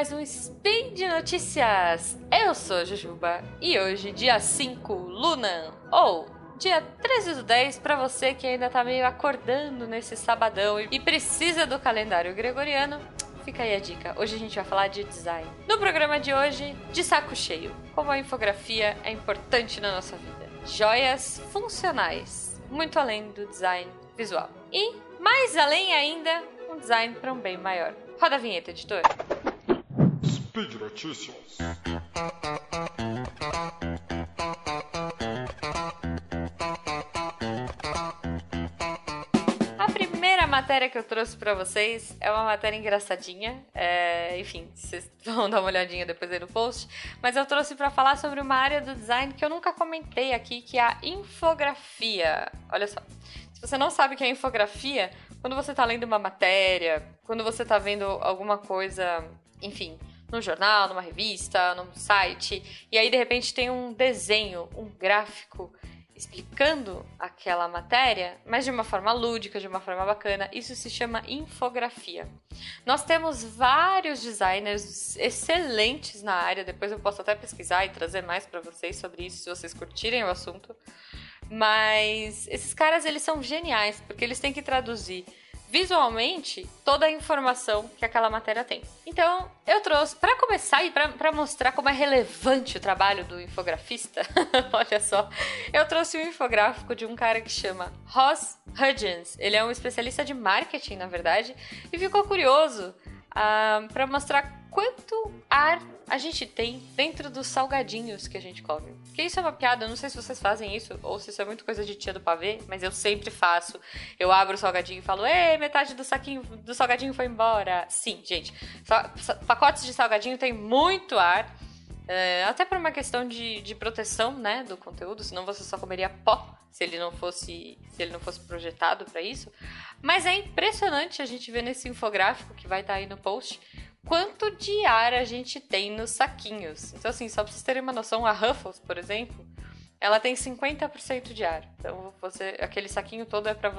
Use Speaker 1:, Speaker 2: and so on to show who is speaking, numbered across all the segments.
Speaker 1: mais um Spin de Notícias. Eu sou Jujuba e hoje, dia 5, Luna, ou dia 13 do 10, para você que ainda tá meio acordando nesse sabadão e precisa do calendário gregoriano, fica aí a dica. Hoje a gente vai falar de design. No programa de hoje, de saco cheio, como a infografia é importante na nossa vida. Joias funcionais, muito além do design visual. E, mais além ainda, um design para um bem maior. Roda a vinheta, editor.
Speaker 2: Speed Notícias.
Speaker 1: A primeira matéria que eu trouxe para vocês é uma matéria engraçadinha. É, enfim, vocês vão dar uma olhadinha depois aí no post. Mas eu trouxe para falar sobre uma área do design que eu nunca comentei aqui, que é a infografia. Olha só. Se você não sabe o que é infografia, quando você está lendo uma matéria, quando você está vendo alguma coisa, enfim, no jornal, numa revista, num site, e aí de repente tem um desenho, um gráfico explicando aquela matéria, mas de uma forma lúdica, de uma forma bacana. Isso se chama infografia. Nós temos vários designers excelentes na área, depois eu posso até pesquisar e trazer mais para vocês sobre isso, se vocês curtirem o assunto. Mas esses caras eles são geniais, porque eles têm que traduzir visualmente toda a informação que aquela matéria tem. Então, eu trouxe, para começar e para mostrar como é relevante o trabalho do infografista, olha só, eu trouxe um infográfico de um cara que chama Ross Hudgens. Ele é um especialista de marketing, na verdade, e ficou curioso uh, ah, para mostrar quanto ar a gente tem dentro dos salgadinhos que a gente come. Porque isso é uma piada, eu não sei se vocês fazem isso ou se isso é muito coisa de tia do pavê, mas eu sempre faço. Eu abro o salgadinho e falo, ei, metade do saquinho do salgadinho foi embora. Sim, gente, pacotes de salgadinho tem muito ar. É, até por uma questão de, de proteção, né, do conteúdo, senão você só comeria pó se ele não fosse se ele não fosse projetado para isso. Mas é impressionante a gente ver nesse infográfico que vai estar tá aí no post quanto de ar a gente tem nos saquinhos. Então, assim, só pra vocês terem uma noção, a Ruffles, por exemplo, ela tem 50% de ar. Então, você, aquele saquinho todo é pra,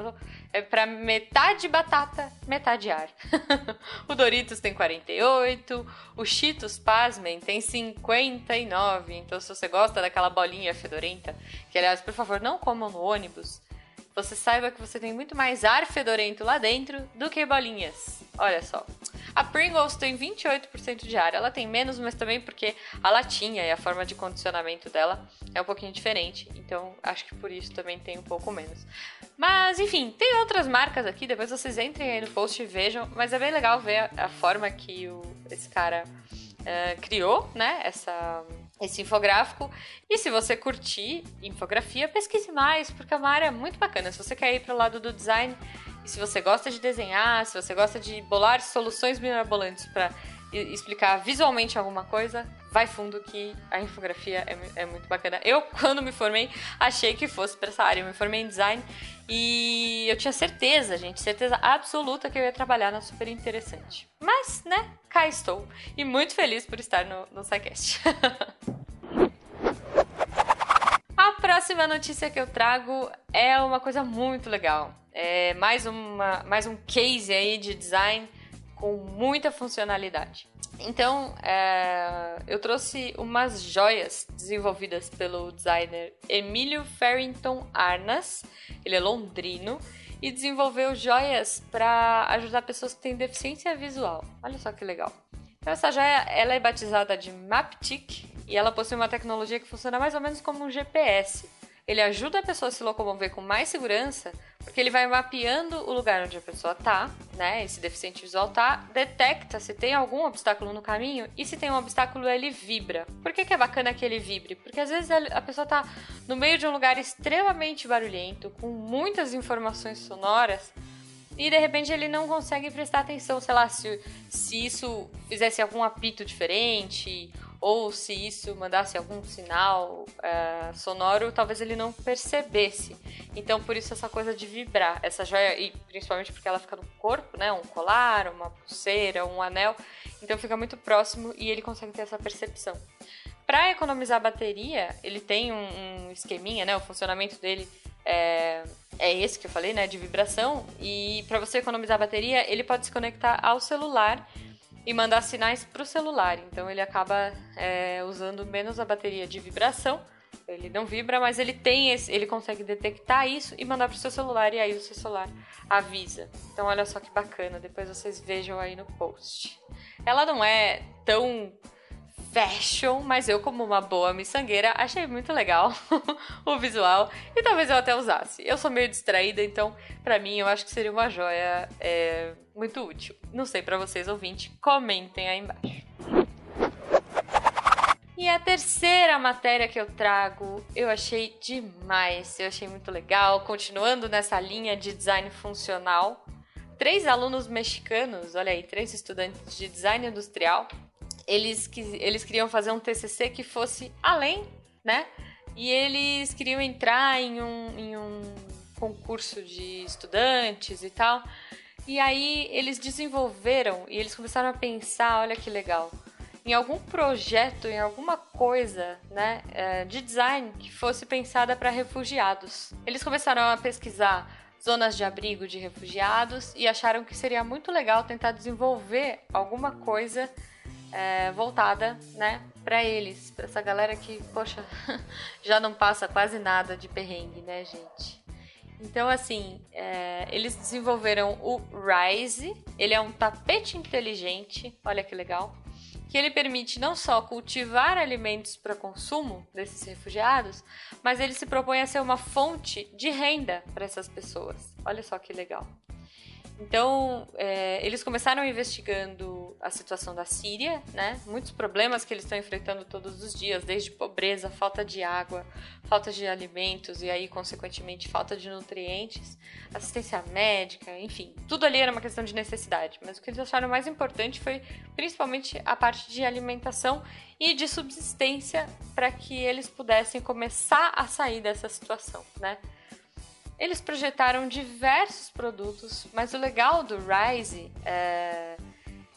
Speaker 1: é pra metade batata, metade ar. o Doritos tem 48, o Cheetos, pasmem, tem 59. Então, se você gosta daquela bolinha fedorenta, que, aliás, por favor, não comam no ônibus, você saiba que você tem muito mais ar fedorento lá dentro do que bolinhas. Olha só. A Pringles tem 28% de ar. Ela tem menos, mas também porque a latinha e a forma de condicionamento dela é um pouquinho diferente. Então, acho que por isso também tem um pouco menos. Mas, enfim, tem outras marcas aqui. Depois vocês entrem aí no post e vejam. Mas é bem legal ver a, a forma que o, esse cara uh, criou, né? Essa esse infográfico. E se você curtir infografia, pesquise mais, porque é uma área muito bacana. Se você quer ir para o lado do design, e se você gosta de desenhar, se você gosta de bolar soluções mirabolantes para explicar visualmente alguma coisa, vai fundo que a infografia é, é, muito bacana. Eu, quando me formei, achei que fosse para essa área. Eu me formei em design e eu tinha certeza, gente, certeza absoluta que eu ia trabalhar na super interessante. Mas, né, cá estou. E muito feliz por estar no, no SciCast. a próxima notícia que eu trago é uma coisa muito legal. É mais, uma, mais um case aí de design com muita funcionalidade. Então, é, eu trouxe umas joias desenvolvidas pelo designer Emílio Farrington Arnas. Ele é londrino e desenvolveu joias para ajudar pessoas que têm deficiência visual. Olha só que legal. Então, essa joia ela é batizada de Maptic e ela possui uma tecnologia que funciona mais ou menos como um GPS ele ajuda a pessoa a se locomover com mais segurança, porque ele vai mapeando o lugar onde a pessoa tá, né? Esse deficiente visual tá, detecta se tem algum obstáculo no caminho e se tem um obstáculo ele vibra. Por que, que é bacana que ele vibre? Porque às vezes a pessoa tá no meio de um lugar extremamente barulhento, com muitas informações sonoras, e de repente ele não consegue prestar atenção, sei lá, se, se isso fizesse algum apito diferente ou se isso mandasse algum sinal é, sonoro, talvez ele não percebesse. Então, por isso essa coisa de vibrar, essa joia, e principalmente porque ela fica no corpo, né? Um colar, uma pulseira, um anel, então fica muito próximo e ele consegue ter essa percepção. Para economizar bateria, ele tem um, um, esqueminha, né? O funcionamento dele é, é esse que eu falei, né? De vibração. E para você economizar bateria, ele pode se conectar ao celular e mandar sinais para o celular. Então ele acaba é, usando menos a bateria de vibração. Ele não vibra, mas ele tem esse, ele consegue detectar isso e mandar para o seu celular e aí o seu celular avisa. Então olha só que bacana, depois vocês vejam aí no post. Ela não é tão fashion, mas eu, como uma boa miçangueira, achei muito legal o visual e talvez eu até usasse. Eu sou meio distraída, então, para mim, eu acho que seria uma joia é, muito útil. Não sei para vocês, ouvintes, comentem aí embaixo. E a terceira matéria que eu trago, eu achei demais, eu achei muito legal, continuando nessa linha de design funcional. Três alunos mexicanos, olha aí, três estudantes de design industrial, eles, eles queriam fazer um TCC que fosse além, né? E eles queriam entrar em um, em um concurso de estudantes e tal. E aí eles desenvolveram e eles começaram a pensar, olha que legal, em algum projeto, em alguma coisa, né, é, de design que fosse pensada para refugiados. Eles começaram a pesquisar zonas de abrigo de refugiados e acharam que seria muito legal tentar desenvolver alguma coisa é, voltada, né, para eles, para essa galera que, poxa, já não passa quase nada de perrengue, né, gente? Então, assim, é, eles desenvolveram o Rise. Ele é um tapete inteligente, olha que legal, que ele permite não só cultivar alimentos para consumo desses refugiados, mas ele se propõe a ser uma fonte de renda para essas pessoas. Olha só que legal. Então, é, eles começaram investigando a situação da Síria, né? Muitos problemas que eles estão enfrentando todos os dias, desde pobreza, falta de água, falta de alimentos e aí, consequentemente, falta de nutrientes, assistência médica, enfim, tudo ali era uma questão de necessidade. Mas o que eles acharam mais importante foi principalmente a parte de alimentação e de subsistência para que eles pudessem começar a sair dessa situação, né? Eles projetaram diversos produtos, mas o legal do Rise é,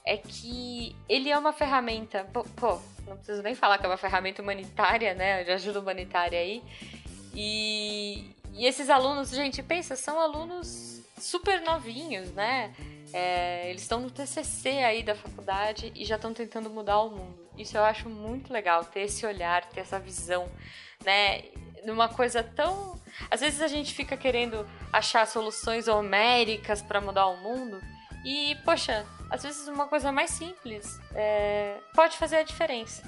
Speaker 1: é que ele é uma ferramenta. Pô, não preciso nem falar que é uma ferramenta humanitária, né? De ajuda humanitária aí. E, e esses alunos, gente, pensa, são alunos super novinhos, né? É, eles estão no TCC aí da faculdade e já estão tentando mudar o mundo. Isso eu acho muito legal, ter esse olhar, ter essa visão, né? Numa coisa tão às vezes a gente fica querendo achar soluções homéricas para mudar o mundo e, poxa, às vezes uma coisa mais simples é, pode fazer a diferença.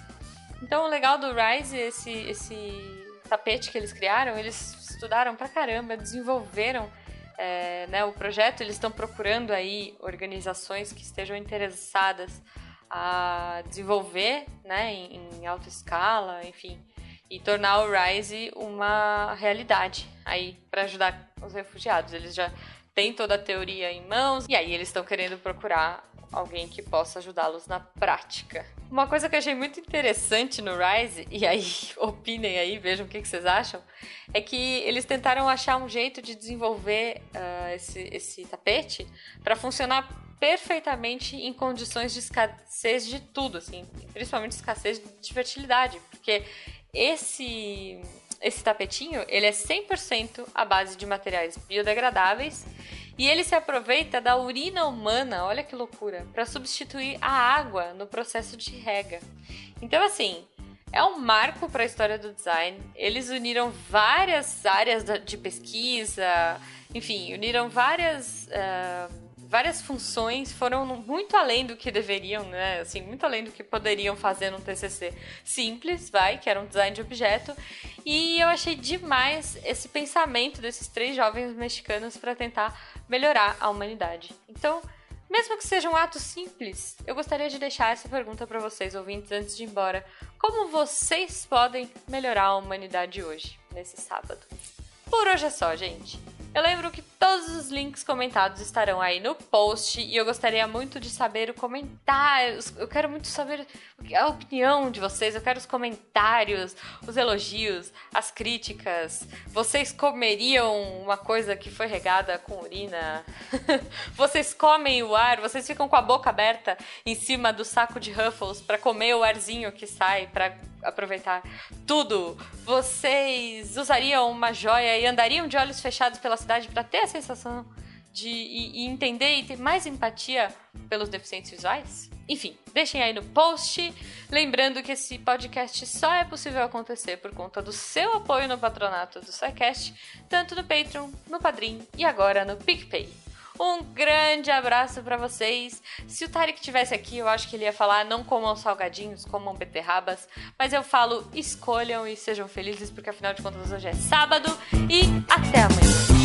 Speaker 1: Então, o legal do Rise, esse, esse tapete que eles criaram, eles estudaram pra caramba, desenvolveram é, né, o projeto, eles estão procurando aí organizações que estejam interessadas a desenvolver né, em, em alta escala, enfim, e tornar o Rise uma realidade aí para ajudar os refugiados. Eles já têm toda a teoria em mãos e aí eles estão querendo procurar alguém que possa ajudá-los na prática. Uma coisa que eu achei muito interessante no Rise, e aí opinem aí, vejam o que, que vocês acham, é que eles tentaram achar um jeito de desenvolver uh, esse, esse tapete para funcionar perfeitamente em condições de escassez de tudo, assim, principalmente escassez de fertilidade, porque esse esse tapetinho, ele é 100% à base de materiais biodegradáveis e ele se aproveita da urina humana, olha que loucura, para substituir a água no processo de rega. Então assim, é um marco para a história do design. Eles uniram várias áreas de pesquisa, enfim, uniram várias uh, várias funções foram muito além do que deveriam, né? Assim, muito além do que poderiam fazer num TCC simples, vai, que era um design de objeto. E eu achei demais esse pensamento desses três jovens mexicanos para tentar melhorar a humanidade. Então, mesmo que seja um ato simples, eu gostaria de deixar essa pergunta para vocês, ouvintes, antes de ir embora. Como vocês podem melhorar a humanidade hoje, nesse sábado? Por hoje é só, gente. Eu lembro que todos os links comentados estarão aí no post e eu gostaria muito de saber o comentário. Eu quero muito saber a opinião de vocês, eu quero os comentários, os elogios, as críticas. Vocês comeriam uma coisa que foi regada com urina? vocês comem o ar? Vocês ficam com a boca aberta em cima do saco de Ruffles para comer o arzinho que sai para aproveitar tudo. Vocês usariam uma joia e andariam de olhos fechados pela cidade para ter a sensação de e, e entender e ter mais empatia pelos deficientes visuais? enfim, deixem aí no post. Lembrando que esse podcast só é possível acontecer por conta do seu apoio no patronato do SciCast, tanto no Patreon, no Padrim e agora no PicPay. Um grande abraço para vocês. Se o Tarek tivesse aqui, eu acho que ele ia falar não comam salgadinhos, comam beterrabas. Mas eu falo escolham e sejam felizes, porque afinal de contas hoje é sábado. E até amanhã.